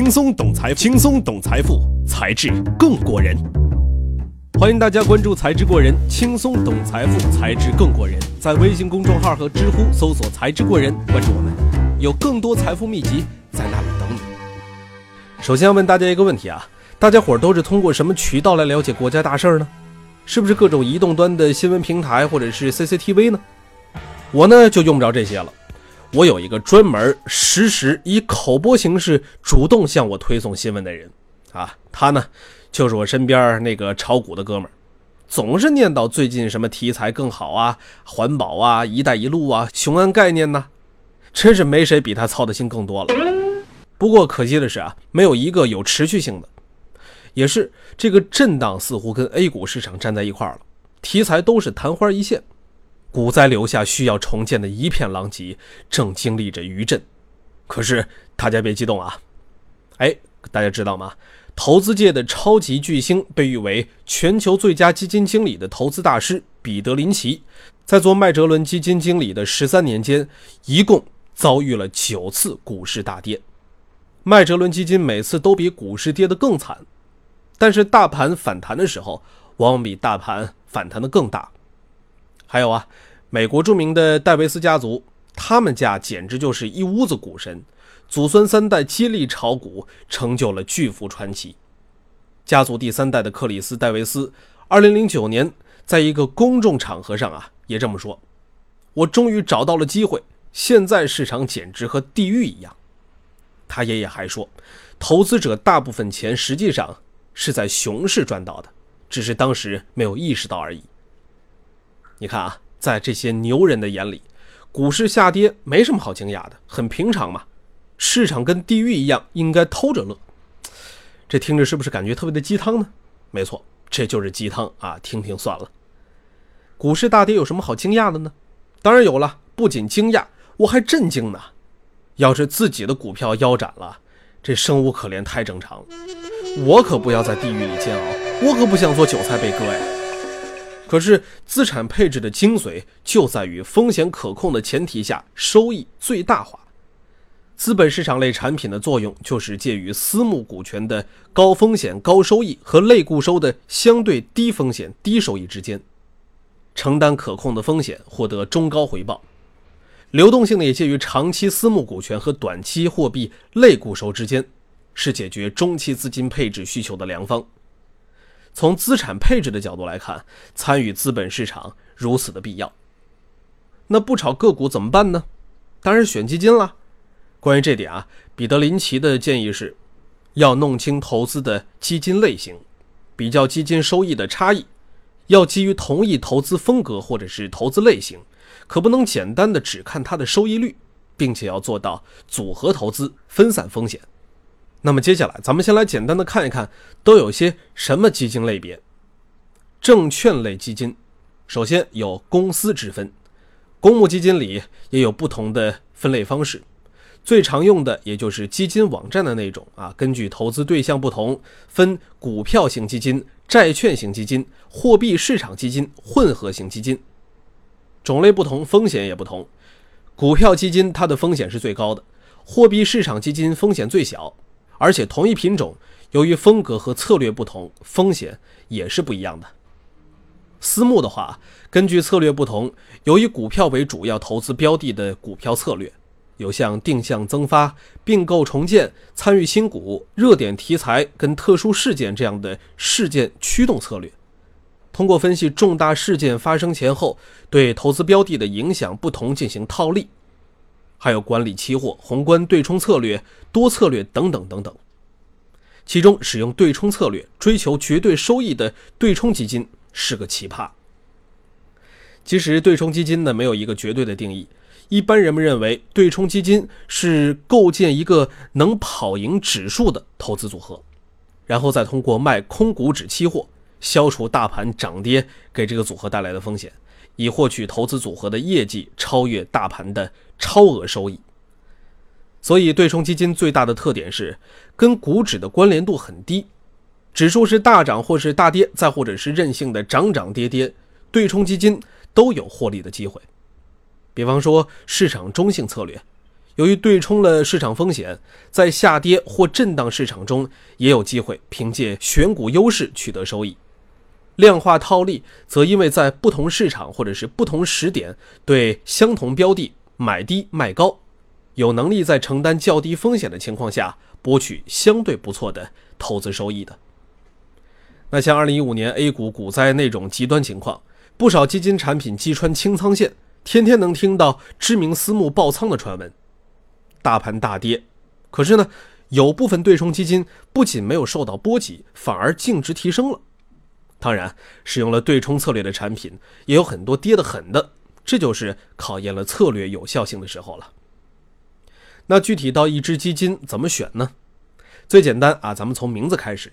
轻松懂财，轻松懂财富，才智更过人。欢迎大家关注“财智过人”，轻松懂财富，才智更过人。在微信公众号和知乎搜索“财智过人”，关注我们，有更多财富秘籍在那里等你。首先要问大家一个问题啊，大家伙都是通过什么渠道来了解国家大事儿呢？是不是各种移动端的新闻平台或者是 CCTV 呢？我呢就用不着这些了。我有一个专门实时以口播形式主动向我推送新闻的人，啊，他呢就是我身边那个炒股的哥们儿，总是念叨最近什么题材更好啊，环保啊，一带一路啊，雄安概念呢，真是没谁比他操的心更多了。不过可惜的是啊，没有一个有持续性的，也是这个震荡似乎跟 A 股市场站在一块儿了，题材都是昙花一现。股灾留下需要重建的一片狼藉，正经历着余震。可是大家别激动啊！哎，大家知道吗？投资界的超级巨星，被誉为全球最佳基金经理的投资大师彼得林奇，在做麦哲伦基金经理的十三年间，一共遭遇了九次股市大跌。麦哲伦基金每次都比股市跌得更惨，但是大盘反弹的时候，往往比大盘反弹的更大。还有啊，美国著名的戴维斯家族，他们家简直就是一屋子股神，祖孙三代接力炒股，成就了巨富传奇。家族第三代的克里斯·戴维斯，二零零九年在一个公众场合上啊，也这么说：“我终于找到了机会，现在市场简直和地狱一样。”他爷爷还说：“投资者大部分钱实际上是在熊市赚到的，只是当时没有意识到而已。”你看啊，在这些牛人的眼里，股市下跌没什么好惊讶的，很平常嘛。市场跟地狱一样，应该偷着乐。这听着是不是感觉特别的鸡汤呢？没错，这就是鸡汤啊！听听算了。股市大跌有什么好惊讶的呢？当然有了，不仅惊讶，我还震惊呢。要是自己的股票腰斩了，这生无可恋太正常了。我可不要在地狱里煎熬，我可不想做韭菜被割呀。可是，资产配置的精髓就在于风险可控的前提下，收益最大化。资本市场类产品的作用就是介于私募股权的高风险高收益和类固收的相对低风险低收益之间，承担可控的风险，获得中高回报；流动性呢，也介于长期私募股权和短期货币类固收之间，是解决中期资金配置需求的良方。从资产配置的角度来看，参与资本市场如此的必要。那不炒个股怎么办呢？当然选基金了。关于这点啊，彼得林奇的建议是，要弄清投资的基金类型，比较基金收益的差异，要基于同一投资风格或者是投资类型，可不能简单的只看它的收益率，并且要做到组合投资，分散风险。那么接下来，咱们先来简单的看一看都有些什么基金类别。证券类基金，首先有公司之分，公募基金里也有不同的分类方式，最常用的也就是基金网站的那种啊，根据投资对象不同，分股票型基金、债券型基金、货币市场基金、混合型基金，种类不同，风险也不同。股票基金它的风险是最高的，货币市场基金风险最小。而且同一品种，由于风格和策略不同，风险也是不一样的。私募的话，根据策略不同，有以股票为主要投资标的的股票策略，有像定向增发、并购重建、参与新股、热点题材跟特殊事件这样的事件驱动策略。通过分析重大事件发生前后对投资标的的影响不同进行套利。还有管理期货、宏观对冲策略、多策略等等等等。其中使用对冲策略、追求绝对收益的对冲基金是个奇葩。其实对冲基金呢没有一个绝对的定义，一般人们认为对冲基金是构建一个能跑赢指数的投资组合，然后再通过卖空股指期货消除大盘涨跌给这个组合带来的风险。以获取投资组合的业绩超越大盘的超额收益，所以对冲基金最大的特点是跟股指的关联度很低，指数是大涨或是大跌，再或者是任性的涨涨跌跌，对冲基金都有获利的机会。比方说市场中性策略，由于对冲了市场风险，在下跌或震荡市场中也有机会凭借选股优势取得收益。量化套利则因为在不同市场或者是不同时点对相同标的买低卖高，有能力在承担较低风险的情况下博取相对不错的投资收益的。那像2015年 A 股股灾那种极端情况，不少基金产品击穿清仓线，天天能听到知名私募爆仓的传闻。大盘大跌，可是呢，有部分对冲基金不仅没有受到波及，反而净值提升了。当然，使用了对冲策略的产品也有很多跌得很的，这就是考验了策略有效性的时候了。那具体到一只基金怎么选呢？最简单啊，咱们从名字开始。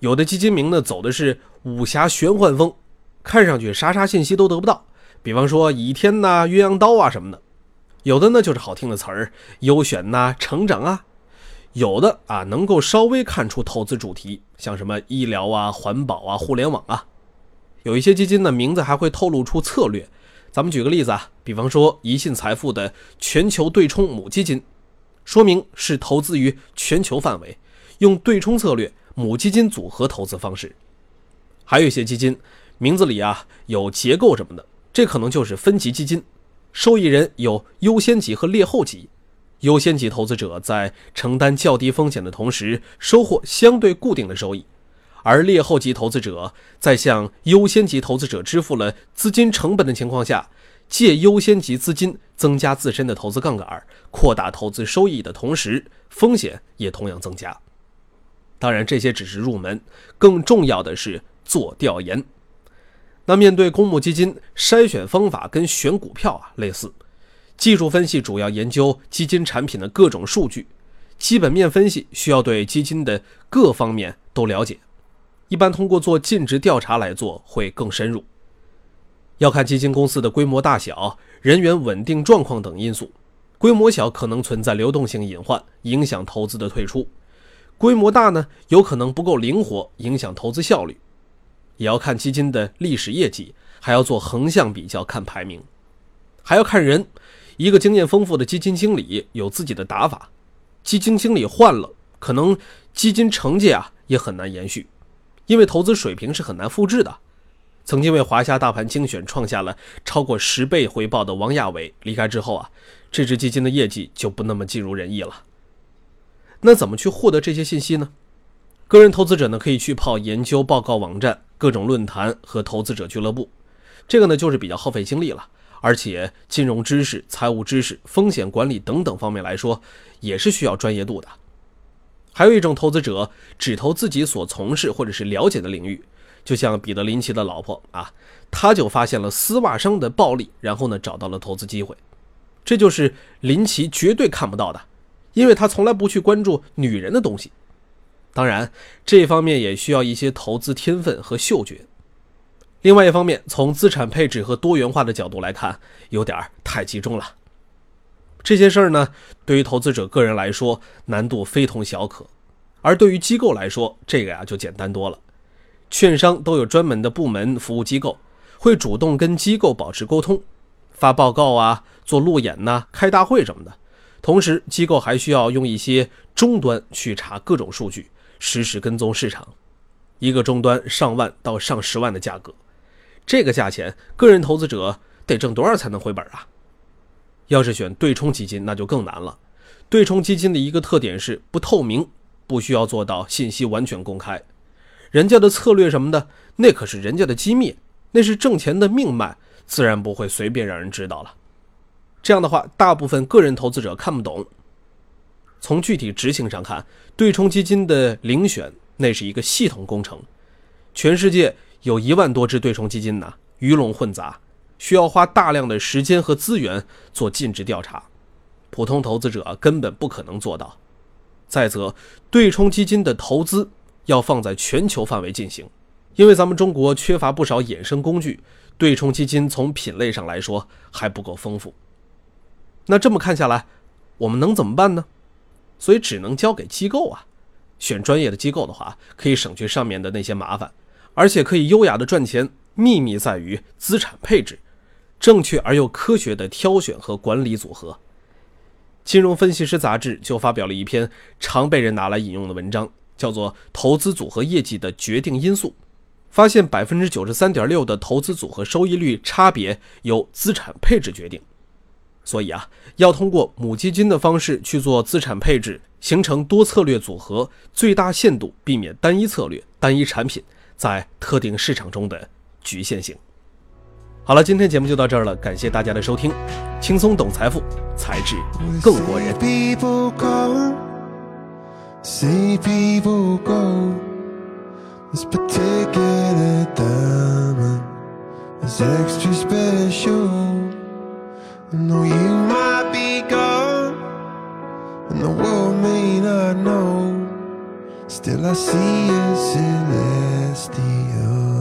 有的基金名呢走的是武侠玄幻风，看上去啥啥信息都得不到，比方说倚天呐、鸳鸯刀啊什么的。有的呢就是好听的词儿，优选呐、成长啊；有的啊能够稍微看出投资主题，像什么医疗啊、环保啊、互联网啊。有一些基金呢名字还会透露出策略，咱们举个例子啊，比方说宜信财富的全球对冲母基金，说明是投资于全球范围，用对冲策略母基金组合投资方式。还有一些基金名字里啊有结构什么的，这可能就是分级基金。受益人有优先级和劣后级，优先级投资者在承担较低风险的同时，收获相对固定的收益；而劣后级投资者在向优先级投资者支付了资金成本的情况下，借优先级资金增加自身的投资杠杆，扩大投资收益的同时，风险也同样增加。当然，这些只是入门，更重要的是做调研。那面对公募基金筛选方法跟选股票啊类似，技术分析主要研究基金产品的各种数据，基本面分析需要对基金的各方面都了解，一般通过做尽职调查来做会更深入。要看基金公司的规模大小、人员稳定状况等因素，规模小可能存在流动性隐患，影响投资的退出；规模大呢，有可能不够灵活，影响投资效率。也要看基金的历史业绩，还要做横向比较，看排名，还要看人。一个经验丰富的基金经理有自己的打法，基金经理换了，可能基金成绩啊也很难延续，因为投资水平是很难复制的。曾经为华夏大盘精选创下了超过十倍回报的王亚伟离开之后啊，这支基金的业绩就不那么尽如人意了。那怎么去获得这些信息呢？个人投资者呢，可以去泡研究报告网站、各种论坛和投资者俱乐部，这个呢就是比较耗费精力了，而且金融知识、财务知识、风险管理等等方面来说，也是需要专业度的。还有一种投资者只投自己所从事或者是了解的领域，就像彼得林奇的老婆啊，他就发现了丝袜商的暴利，然后呢找到了投资机会，这就是林奇绝对看不到的，因为他从来不去关注女人的东西。当然，这方面也需要一些投资天分和嗅觉。另外一方面，从资产配置和多元化的角度来看，有点太集中了。这些事儿呢，对于投资者个人来说难度非同小可，而对于机构来说，这个呀就简单多了。券商都有专门的部门服务机构，会主动跟机构保持沟通，发报告啊，做路演呐，开大会什么的。同时，机构还需要用一些终端去查各种数据。实时跟踪市场，一个终端上万到上十万的价格，这个价钱，个人投资者得挣多少才能回本啊？要是选对冲基金，那就更难了。对冲基金的一个特点是不透明，不需要做到信息完全公开，人家的策略什么的，那可是人家的机密，那是挣钱的命脉，自然不会随便让人知道了。这样的话，大部分个人投资者看不懂。从具体执行上看，对冲基金的遴选那是一个系统工程。全世界有一万多只对冲基金呢，鱼龙混杂，需要花大量的时间和资源做尽职调查，普通投资者根本不可能做到。再则，对冲基金的投资要放在全球范围进行，因为咱们中国缺乏不少衍生工具，对冲基金从品类上来说还不够丰富。那这么看下来，我们能怎么办呢？所以只能交给机构啊，选专业的机构的话，可以省去上面的那些麻烦，而且可以优雅的赚钱。秘密在于资产配置，正确而又科学的挑选和管理组合。金融分析师杂志就发表了一篇常被人拿来引用的文章，叫做《投资组合业绩的决定因素》，发现百分之九十三点六的投资组合收益率差别由资产配置决定。所以啊，要通过母基金的方式去做资产配置，形成多策略组合，最大限度避免单一策略、单一产品在特定市场中的局限性。好了，今天节目就到这儿了，感谢大家的收听，轻松懂财富，才智更过人。Still I see a celestial